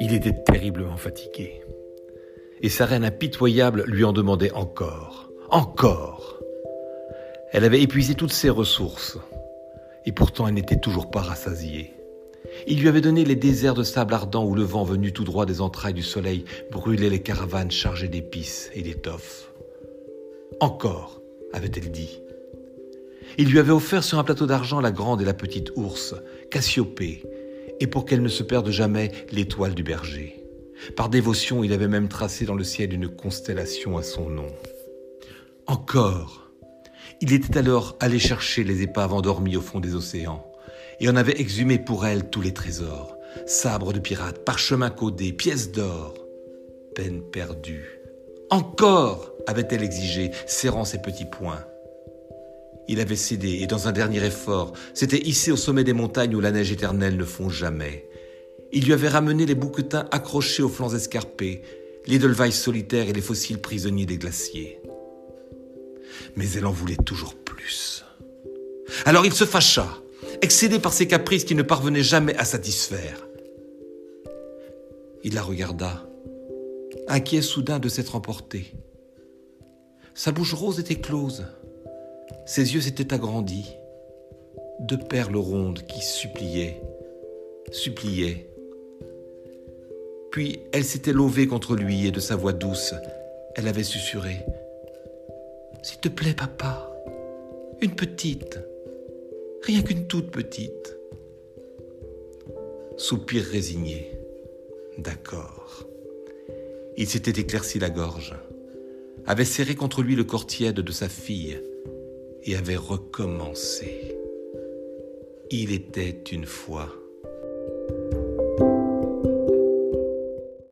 Il était terriblement fatigué. Et sa reine impitoyable lui en demandait encore, encore. Elle avait épuisé toutes ses ressources, et pourtant elle n'était toujours pas rassasiée. Il lui avait donné les déserts de sable ardent où le vent venu tout droit des entrailles du soleil brûlait les caravanes chargées d'épices et d'étoffes. Encore, avait-elle dit. Il lui avait offert sur un plateau d'argent la grande et la petite ours, Cassiopée, et pour qu'elle ne se perde jamais, l'étoile du berger. Par dévotion, il avait même tracé dans le ciel une constellation à son nom. Encore, il était alors allé chercher les épaves endormies au fond des océans, et en avait exhumé pour elles tous les trésors, sabres de pirates, parchemins codés, pièces d'or. Peine perdue. Encore avait-elle exigé, serrant ses petits poings. Il avait cédé et dans un dernier effort, s'était hissé au sommet des montagnes où la neige éternelle ne fond jamais. Il lui avait ramené les bouquetins accrochés aux flancs escarpés, l'édelweiss solitaire et les fossiles prisonniers des glaciers. Mais elle en voulait toujours plus. Alors il se fâcha, excédé par ses caprices qui ne parvenaient jamais à satisfaire. Il la regarda, inquiet soudain de s'être emporté. Sa bouche rose était close. Ses yeux s'étaient agrandis, deux perles rondes qui suppliaient, suppliaient. Puis elle s'était levée contre lui et de sa voix douce, elle avait susurré S'il te plaît, papa, une petite, rien qu'une toute petite. Soupir résigné. D'accord. Il s'était éclairci la gorge, avait serré contre lui le corps tiède de sa fille, et avait recommencé. Il était une fois